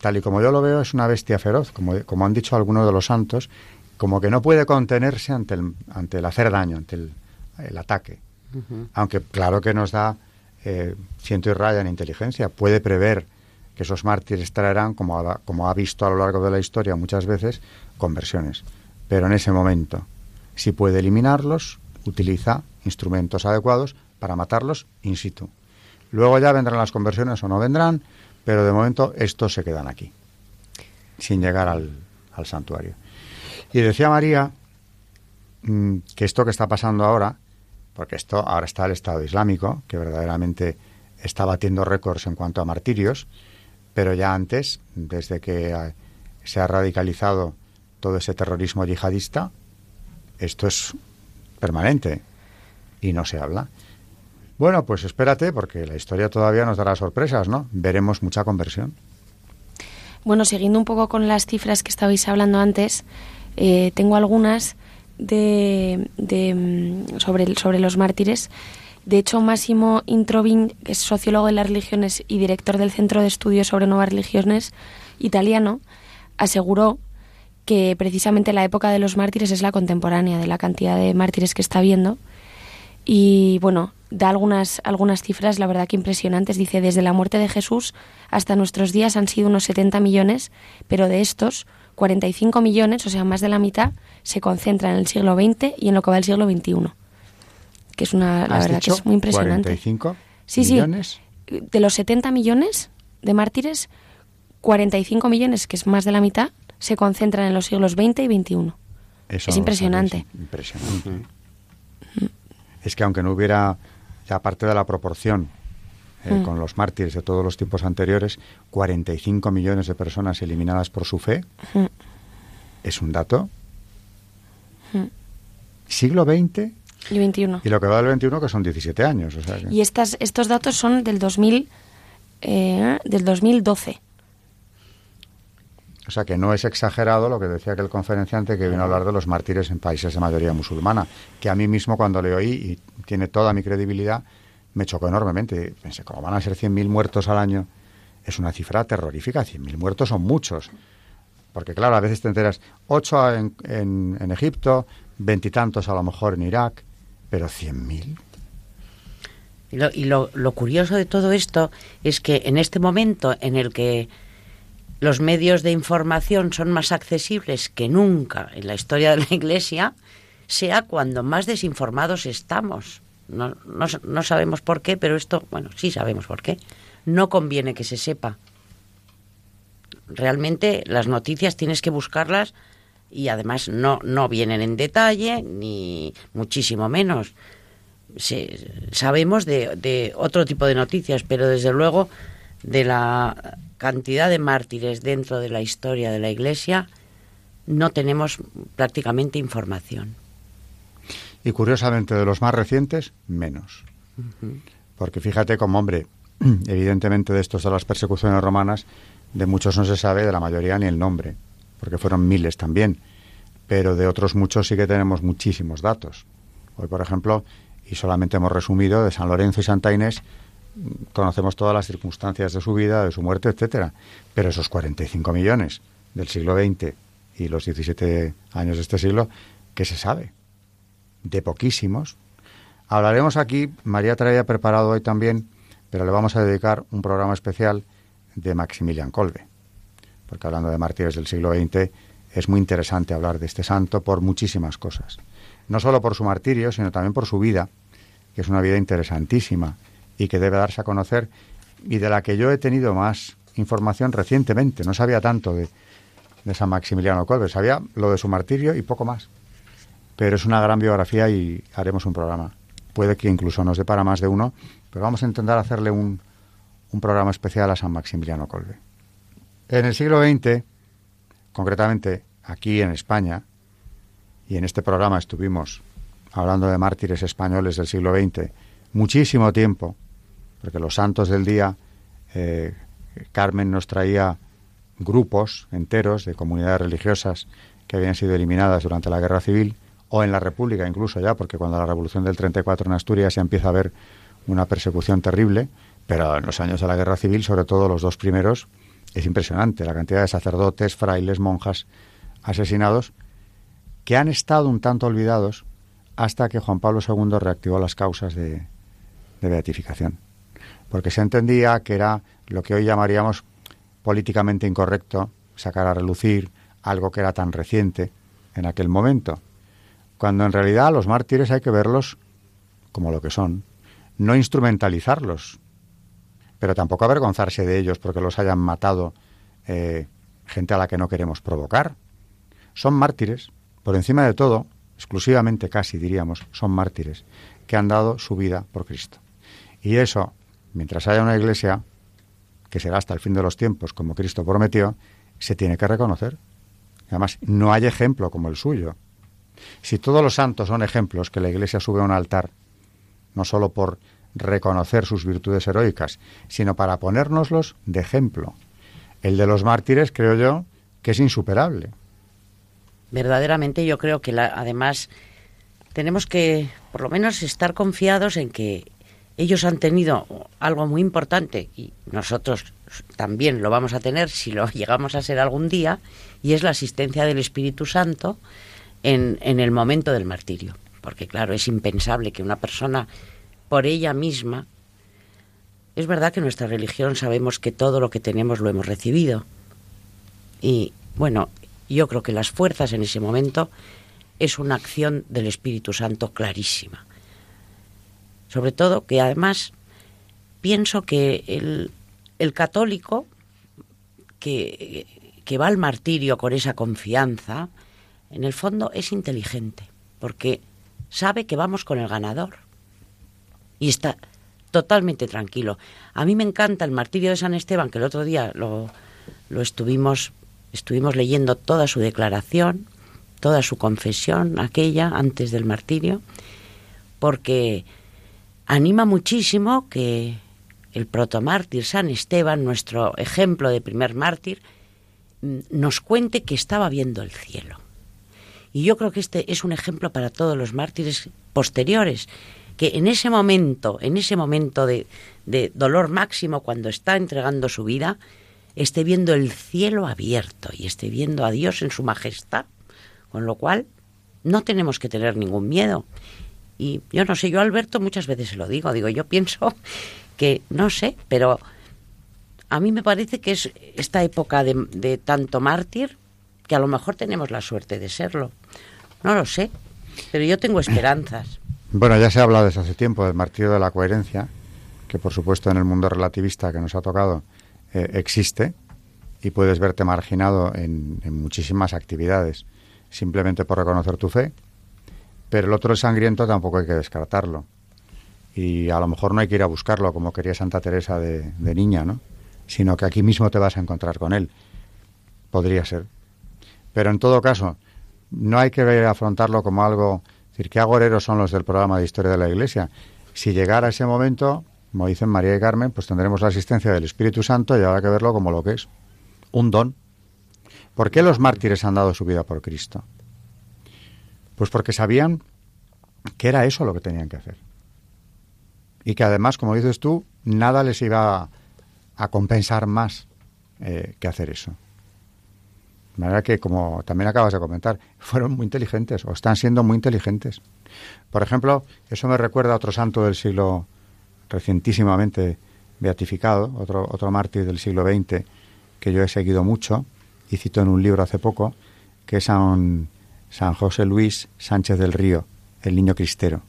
Speaker 2: tal y como yo lo veo, es una bestia feroz, como, como han dicho algunos de los santos, como que no puede contenerse ante el, ante el hacer daño, ante el, ataque. Aunque claro que nos da eh, ciento y raya en inteligencia, puede prever que esos mártires traerán, como ha, como ha visto a lo largo de la historia muchas veces, conversiones. Pero en ese momento, si puede eliminarlos, utiliza instrumentos adecuados para matarlos in situ. Luego ya vendrán las conversiones o no vendrán, pero de momento estos se quedan aquí, sin llegar al, al santuario. Y decía María mm, que esto que está pasando ahora porque esto ahora está el Estado Islámico, que verdaderamente está batiendo récords en cuanto a martirios, pero ya antes, desde que eh, se ha radicalizado todo ese terrorismo yihadista, esto es permanente y no se habla. Bueno, pues espérate, porque la historia todavía nos dará sorpresas, ¿no? Veremos mucha conversión.
Speaker 4: Bueno, siguiendo un poco con las cifras que estabais hablando antes, eh, tengo algunas de, mm, sobre, sobre los mártires. De hecho, Máximo Introvin, que es sociólogo de las religiones y director del Centro de Estudios sobre Nuevas Religiones italiano, aseguró que precisamente la época de los mártires es la contemporánea de la cantidad de mártires que está habiendo. Y bueno, da algunas, algunas cifras, la verdad que impresionantes. Dice, desde la muerte de Jesús hasta nuestros días han sido unos 70 millones, pero de estos, 45 millones, o sea, más de la mitad, se concentra en el siglo XX y en lo que va el siglo XXI. Que es una, la verdad que es muy impresionante.
Speaker 2: 45
Speaker 4: sí,
Speaker 2: millones.
Speaker 4: Sí, de los 70 millones de mártires, 45 millones, que es más de la mitad, se concentran en los siglos XX y XXI. es impresionante.
Speaker 2: impresionante. Es que aunque no hubiera, ya aparte de la proporción eh, mm. con los mártires de todos los tiempos anteriores, 45 millones de personas eliminadas por su fe, es un dato. Siglo XX
Speaker 4: Y 21.
Speaker 2: Y lo que va del 21 que son 17 años. O sea que-
Speaker 4: Y estas, estos datos son del 2000, eh, del 2012.
Speaker 2: O sea que no es exagerado lo que decía aquel conferenciante que vino a hablar de los mártires en países de mayoría musulmana, que a mí mismo cuando le oí, y tiene toda mi credibilidad, me chocó enormemente. Pensé, ¿cómo van a ser 100.000 muertos al año? Es una cifra terrorífica, 100.000 muertos son muchos. Porque claro, a veces te enteras, 8 en, en, en Egipto, veintitantos a lo mejor en Irak, pero 100.000.
Speaker 5: Y, y lo, lo curioso de todo esto es que en este momento en el que los medios de información son más accesibles que nunca en la historia de la Iglesia, sea cuando más desinformados estamos. No, no, no sabemos por qué, pero esto, bueno, sí sabemos por qué. No conviene que se sepa. Realmente las noticias tienes que buscarlas y además no, no vienen en detalle, ni muchísimo menos. Sabemos de, de otro tipo de noticias, pero desde luego de la cantidad de mártires dentro de la historia de la Iglesia no tenemos prácticamente información.
Speaker 2: Y curiosamente, de los más recientes, menos. Porque fíjate como, hombre, evidentemente de estos de las persecuciones romanas, de muchos no se sabe, de la mayoría ni el nombre, porque fueron miles también. Pero de otros muchos sí que tenemos muchísimos datos. Hoy, por ejemplo, y solamente hemos resumido, de San Lorenzo y Santa Inés, conocemos todas las circunstancias de su vida, de su muerte, etcétera. Pero esos 45 millones del siglo XX y los 17 años de este siglo, ¿qué se sabe? De poquísimos. Hablaremos aquí, María traía preparado hoy también, pero le vamos a dedicar un programa especial de Maximilian Kolbe. Porque hablando de mártires del siglo XX, es muy interesante hablar de este santo por muchísimas cosas. No solo por su martirio, sino también por su vida, que es una vida interesantísima y que debe darse a conocer y de la que yo he tenido más información recientemente. No sabía tanto de, de San Maximiliano Kolbe, sabía lo de su martirio y poco más. Pero es una gran biografía y haremos un programa. Puede que incluso nos dé para más de uno, pero vamos a intentar hacerle un, un programa especial a San Maximiliano Kolbe. En el siglo XX, concretamente aquí en España, y en este programa estuvimos hablando de mártires españoles del siglo XX muchísimo tiempo, porque los santos del día, eh, Carmen nos traía grupos enteros de comunidades religiosas que habían sido eliminadas durante la Guerra Civil, o en la República incluso ya, porque cuando la Revolución del 34 en Asturias ya empieza a haber una persecución terrible, pero en los años de la Guerra Civil, sobre todo los dos primeros, es impresionante la cantidad de sacerdotes, frailes, monjas asesinados que han estado un tanto olvidados hasta que Juan Pablo II reactivó las causas de beatificación. Porque se entendía que era lo que hoy llamaríamos políticamente incorrecto sacar a relucir algo que era tan reciente en aquel momento. Cuando en realidad los mártires hay que verlos como lo que son, no instrumentalizarlos, pero tampoco avergonzarse de ellos porque los hayan matado eh, gente a la que no queremos provocar. Son mártires, por encima de todo, exclusivamente casi diríamos, son mártires que han dado su vida por Cristo. Y eso, mientras haya una iglesia, que será hasta el fin de los tiempos, como Cristo prometió, se tiene que reconocer. Además, no hay ejemplo como el suyo. Si todos los santos son ejemplos que la iglesia sube a un altar, no solo por reconocer sus virtudes heroicas, sino para ponérnoslos de ejemplo. El de los mártires, creo yo, que es insuperable.
Speaker 5: Verdaderamente yo creo que la, además tenemos que por lo menos estar confiados en que ellos han tenido algo muy importante y nosotros también lo vamos a tener si lo llegamos a ser algún día, y es la asistencia del Espíritu Santo en, en el momento del martirio. Porque claro, es impensable que una persona por ella misma, es verdad que en nuestra religión sabemos que todo lo que tenemos lo hemos recibido. Y bueno, yo creo que las fuerzas en ese momento es una acción del Espíritu Santo clarísima. Sobre todo que además pienso que el, el católico que, que va al martirio con esa confianza, en el fondo es inteligente, porque sabe que vamos con el ganador y está totalmente tranquilo. A mí me encanta el martirio de San Esteban, que el otro día lo, lo estuvimos, estuvimos leyendo toda su declaración, toda su confesión, aquella antes del martirio, porque anima muchísimo que el protomártir San Esteban, nuestro ejemplo de primer mártir, mm, nos cuente que estaba viendo el cielo. Y yo creo que este es un ejemplo para todos los mártires posteriores, que en ese momento, en ese momento de, de dolor máximo, cuando está entregando su vida, esté viendo el cielo abierto y esté viendo a Dios en su majestad. Con lo cual, no tenemos que tener ningún miedo. Y yo no sé, yo Alberto muchas veces se lo digo, digo, yo pienso que, no sé, pero a mí me parece que es esta época de, tanto mártir que a lo mejor tenemos la suerte de serlo. No lo sé, pero yo tengo esperanzas.
Speaker 2: Bueno, ya se ha hablado desde hace tiempo del martirio de la coherencia, que por supuesto en el mundo relativista que nos ha tocado eh, existe y puedes verte marginado en, muchísimas actividades simplemente por reconocer tu fe, pero el otro el sangriento tampoco hay que descartarlo. Y a lo mejor no hay que ir a buscarlo como quería Santa Teresa de, niña, ¿no? Sino que aquí mismo te vas a encontrar con él. Podría ser. Pero en todo caso, no hay que afrontarlo como algo, decir, qué agoreros son los del programa de historia de la Iglesia. Si llegara ese momento, como dicen María y Carmen, pues tendremos la asistencia del Espíritu Santo y habrá que verlo como lo que es, un don. ¿Por qué los mártires han dado su vida por Cristo? Pues porque sabían que era eso lo que tenían que hacer. Y que además, como dices tú, nada les iba a, compensar más eh, que hacer eso. De manera que, como también acabas de comentar, fueron muy inteligentes o están siendo muy inteligentes. Por ejemplo, eso me recuerda a otro santo del siglo recientísimamente beatificado, otro, otro mártir del siglo XX que yo he seguido mucho y cito en un libro hace poco, que es San, San José Luis Sánchez del Río, el niño cristero,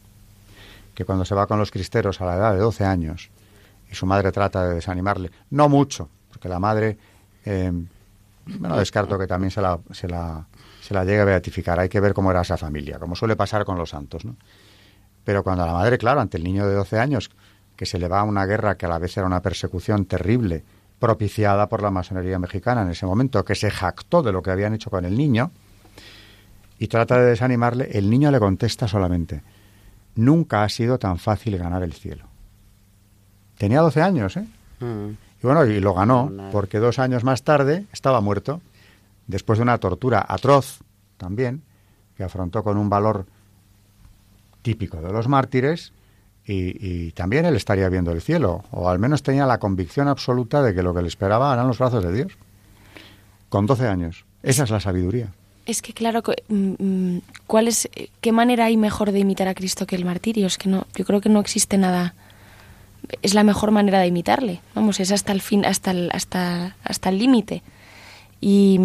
Speaker 2: que cuando se va con los cristeros a la edad de 12 años y su madre trata de desanimarle, no mucho, porque la madre eh, bueno, descarto que también se la, se la, se la llegue a beatificar. Hay que ver cómo era esa familia, como suele pasar con los santos, ¿no? Pero cuando la madre, claro, ante el niño de 12 años, que se le va a una guerra que a la vez era una persecución terrible, propiciada por la masonería mexicana en ese momento, que se jactó de lo que habían hecho con el niño, y trata de desanimarle, el niño le contesta solamente, nunca ha sido tan fácil ganar el cielo. Tenía 12 años, ¿eh? Mm. Y bueno, y lo ganó, porque dos años más tarde estaba muerto, después de una tortura atroz también, que afrontó con un valor típico de los mártires, y, y, también él estaría viendo el cielo, o al menos tenía la convicción absoluta de que lo que le esperaba eran los brazos de Dios, con 12 años. Esa es la sabiduría.
Speaker 4: Es que claro, mm, mm, ¿cuál es, qué manera hay mejor de imitar a Cristo que el martirio? Es que no, yo creo que no existe nada es la mejor manera de imitarle. Vamos, es hasta el fin, hasta el, hasta, hasta el límite. Y,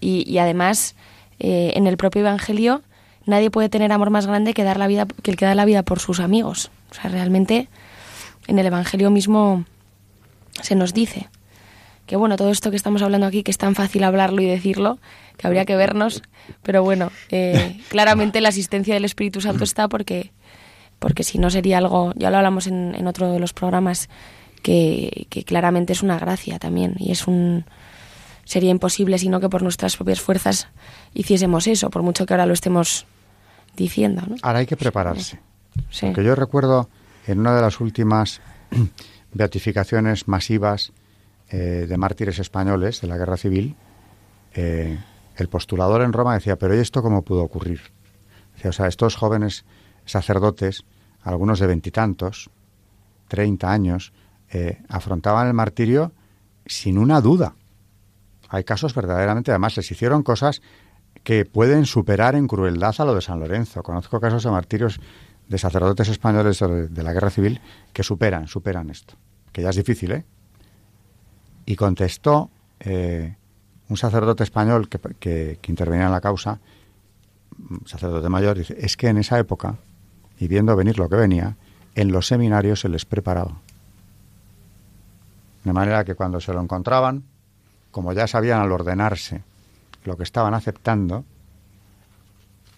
Speaker 4: y, además, eh, en el propio Evangelio, nadie puede tener amor más grande que dar la vida, que el que da la vida por sus amigos. O sea, realmente, en el Evangelio mismo se nos dice que bueno, todo esto que estamos hablando aquí, que es tan fácil hablarlo y decirlo, que habría que vernos, pero bueno, eh, claramente la asistencia del Espíritu Santo está porque porque si no sería algo, ya lo hablamos en, otro de los programas, que, claramente es una gracia también y es un sería imposible sino que por nuestras propias fuerzas hiciésemos eso, por mucho que ahora lo estemos diciendo. ¿no?
Speaker 2: Ahora hay que prepararse. Sí. Porque yo recuerdo en una de las últimas beatificaciones masivas eh, de mártires españoles de la guerra civil, eh, el postulador en Roma decía, pero ¿y esto cómo pudo ocurrir? O sea, estos jóvenes sacerdotes, algunos de veintitantos, treinta años, eh, afrontaban el martirio sin una duda. Hay casos verdaderamente, además, les hicieron cosas que pueden superar en crueldad a lo de San Lorenzo. Conozco casos de martirios de sacerdotes españoles de, la guerra civil que superan, superan esto. Que ya es difícil, ¿eh? Y contestó eh, un sacerdote español que, intervenía en la causa, sacerdote mayor, dice, es que en esa época y viendo venir lo que venía, en los seminarios se les preparaba. De manera que cuando se lo encontraban, como ya sabían al ordenarse lo que estaban aceptando,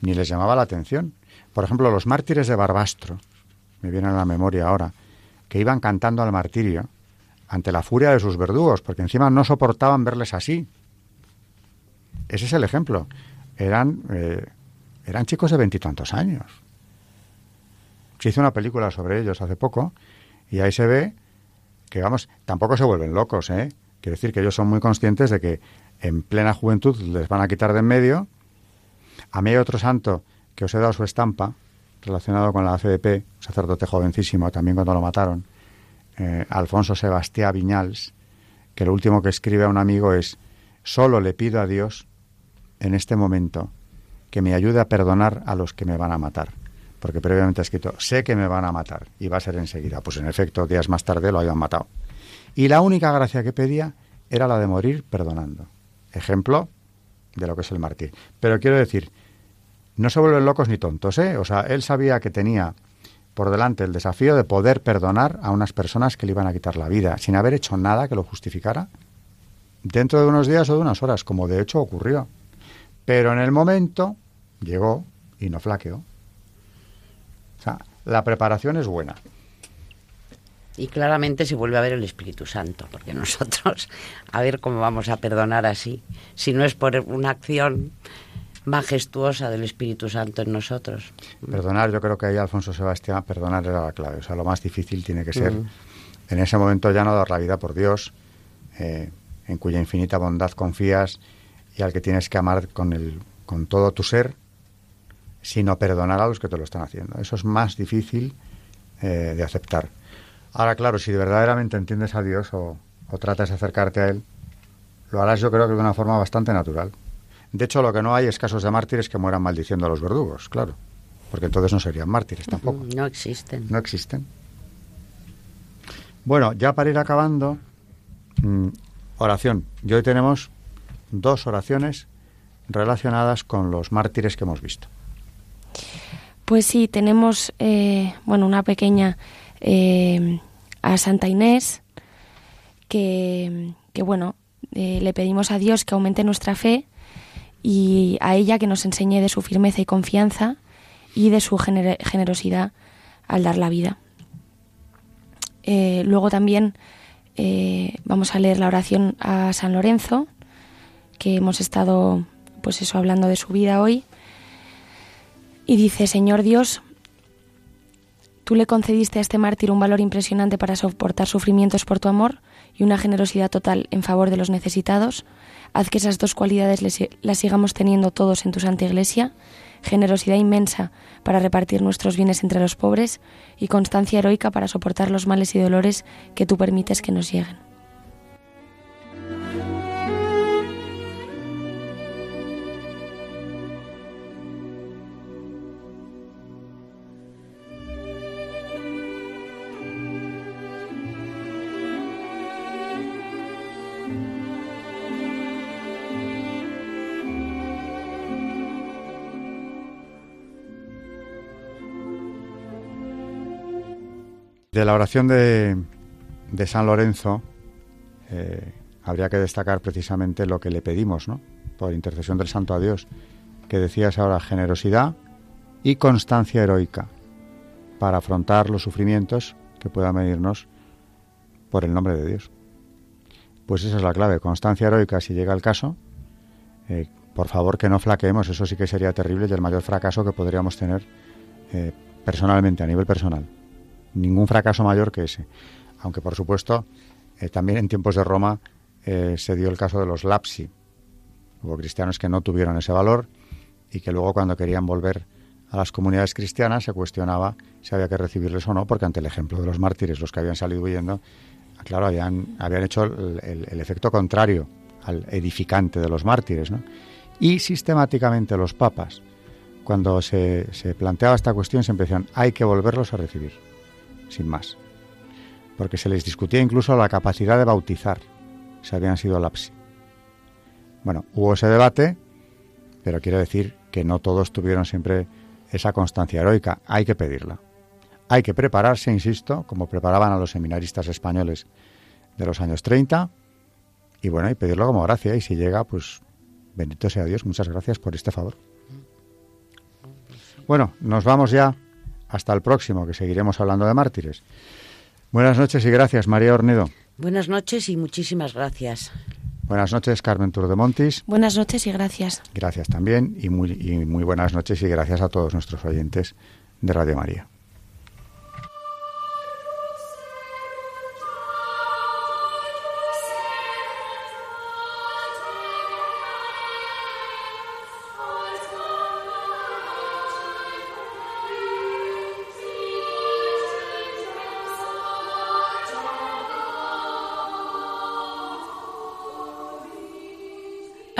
Speaker 2: ni les llamaba la atención. Por ejemplo, los mártires de Barbastro, me viene a la memoria ahora, que iban cantando al martirio ante la furia de sus verdugos, porque encima no soportaban verles así. Ese es el ejemplo. Eran, eh, eran chicos de veintitantos años Se hizo una película sobre ellos hace poco y ahí se ve que, vamos, tampoco se vuelven locos, ¿eh? Quiere decir que ellos son muy conscientes de que en plena juventud les van a quitar de en medio. A mí hay otro santo que os he dado su estampa, relacionado con la CDP, un sacerdote jovencísimo, también cuando lo mataron, eh, Alfonso Sebastián Viñals, que lo último que escribe a un amigo es, solo le pido a Dios en este momento que me ayude a perdonar a los que me van a matar. Porque previamente ha escrito, sé que me van a matar y va a ser enseguida. Pues en efecto, días más tarde lo habían matado. Y la única gracia que pedía era la de morir perdonando. Ejemplo de lo que es el mártir. Pero quiero decir, no se vuelven locos ni tontos, ¿eh? O sea, él sabía que tenía por delante el desafío de poder perdonar a unas personas que le iban a quitar la vida, sin haber hecho nada que lo justificara, dentro de unos días o de unas horas, como de hecho ocurrió. Pero en el momento llegó y no flaqueó. O sea, la preparación es buena.
Speaker 5: Y claramente se vuelve a ver el Espíritu Santo, porque nosotros, a ver cómo vamos a perdonar así, si no es por una acción majestuosa del Espíritu Santo en nosotros.
Speaker 2: Perdonar, yo creo que ahí Alfonso Sebastián, perdonar era la clave. O sea, lo más difícil tiene que ser, en ese momento ya no dar la vida por Dios, eh, en cuya infinita bondad confías y al que tienes que amar con, el, con todo tu ser, sino perdonar a los que te lo están haciendo. Eso es más difícil eh, de aceptar. Ahora, claro, si verdaderamente entiendes a Dios o, o tratas de acercarte a Él, lo harás yo creo que de una forma bastante natural. De hecho, lo que no hay es casos de mártires que mueran maldiciendo a los verdugos, claro. Porque entonces no serían mártires tampoco.
Speaker 5: No existen.
Speaker 2: No existen. Bueno, ya para ir acabando, mm, oración. Y hoy tenemos dos oraciones relacionadas con los mártires que hemos visto.
Speaker 4: Pues sí, tenemos, eh, bueno, una pequeña eh, a Santa Inés, que, que bueno, eh, le pedimos a Dios que aumente nuestra fe y a ella que nos enseñe de su firmeza y confianza y de su generosidad al dar la vida. Eh, luego también eh, vamos a leer la oración a San Lorenzo, que hemos estado pues eso hablando de su vida hoy. Y dice, Señor Dios, tú le concediste a este mártir un valor impresionante para soportar sufrimientos por tu amor y una generosidad total en favor de los necesitados. Haz que esas dos cualidades las sigamos teniendo todos en tu Santa Iglesia, generosidad inmensa para repartir nuestros bienes entre los pobres y constancia heroica para soportar los males y dolores que tú permites que nos lleguen.
Speaker 2: De la oración de, San Lorenzo eh, habría que destacar precisamente lo que le pedimos, ¿no? Por intercesión del Santo a Dios, que decías ahora generosidad y constancia heroica para afrontar los sufrimientos que puedan venirnos por el nombre de Dios. Pues esa es la clave, constancia heroica si llega el caso. Eh, por favor que no flaqueemos, eso sí que sería terrible y el mayor fracaso que podríamos tener eh, personalmente, a nivel personal ningún fracaso mayor que ese. Aunque, por supuesto, eh, también en tiempos de Roma eh, se dio el caso de los lapsi. Hubo cristianos que no tuvieron ese valor y que luego cuando querían volver a las comunidades cristianas se cuestionaba si había que recibirles o no, porque ante el ejemplo de los mártires, los que habían salido huyendo, claro, habían, habían hecho el, efecto contrario al edificante de los mártires. ¿no? Y sistemáticamente los papas, cuando se, se planteaba esta cuestión, siempre decían, hay que volverlos a recibir sin más. Porque se les discutía incluso la capacidad de bautizar, si habían sido lapsi. Bueno, hubo ese debate, pero quiero decir que no todos tuvieron siempre esa constancia heroica. Hay que pedirla. Hay que prepararse, insisto, como preparaban a los seminaristas españoles de los años 30, y bueno, y pedirlo como gracia, y si llega, pues bendito sea Dios, muchas gracias por este favor. Bueno, nos vamos ya hasta el próximo, que seguiremos hablando de mártires. Buenas noches y gracias, María Ornedo.
Speaker 5: Buenas noches y muchísimas gracias.
Speaker 2: Buenas noches, Carmen Turdemontis.
Speaker 4: Buenas noches y gracias.
Speaker 2: Gracias también y muy, y muy buenas noches y gracias a todos nuestros oyentes de Radio María.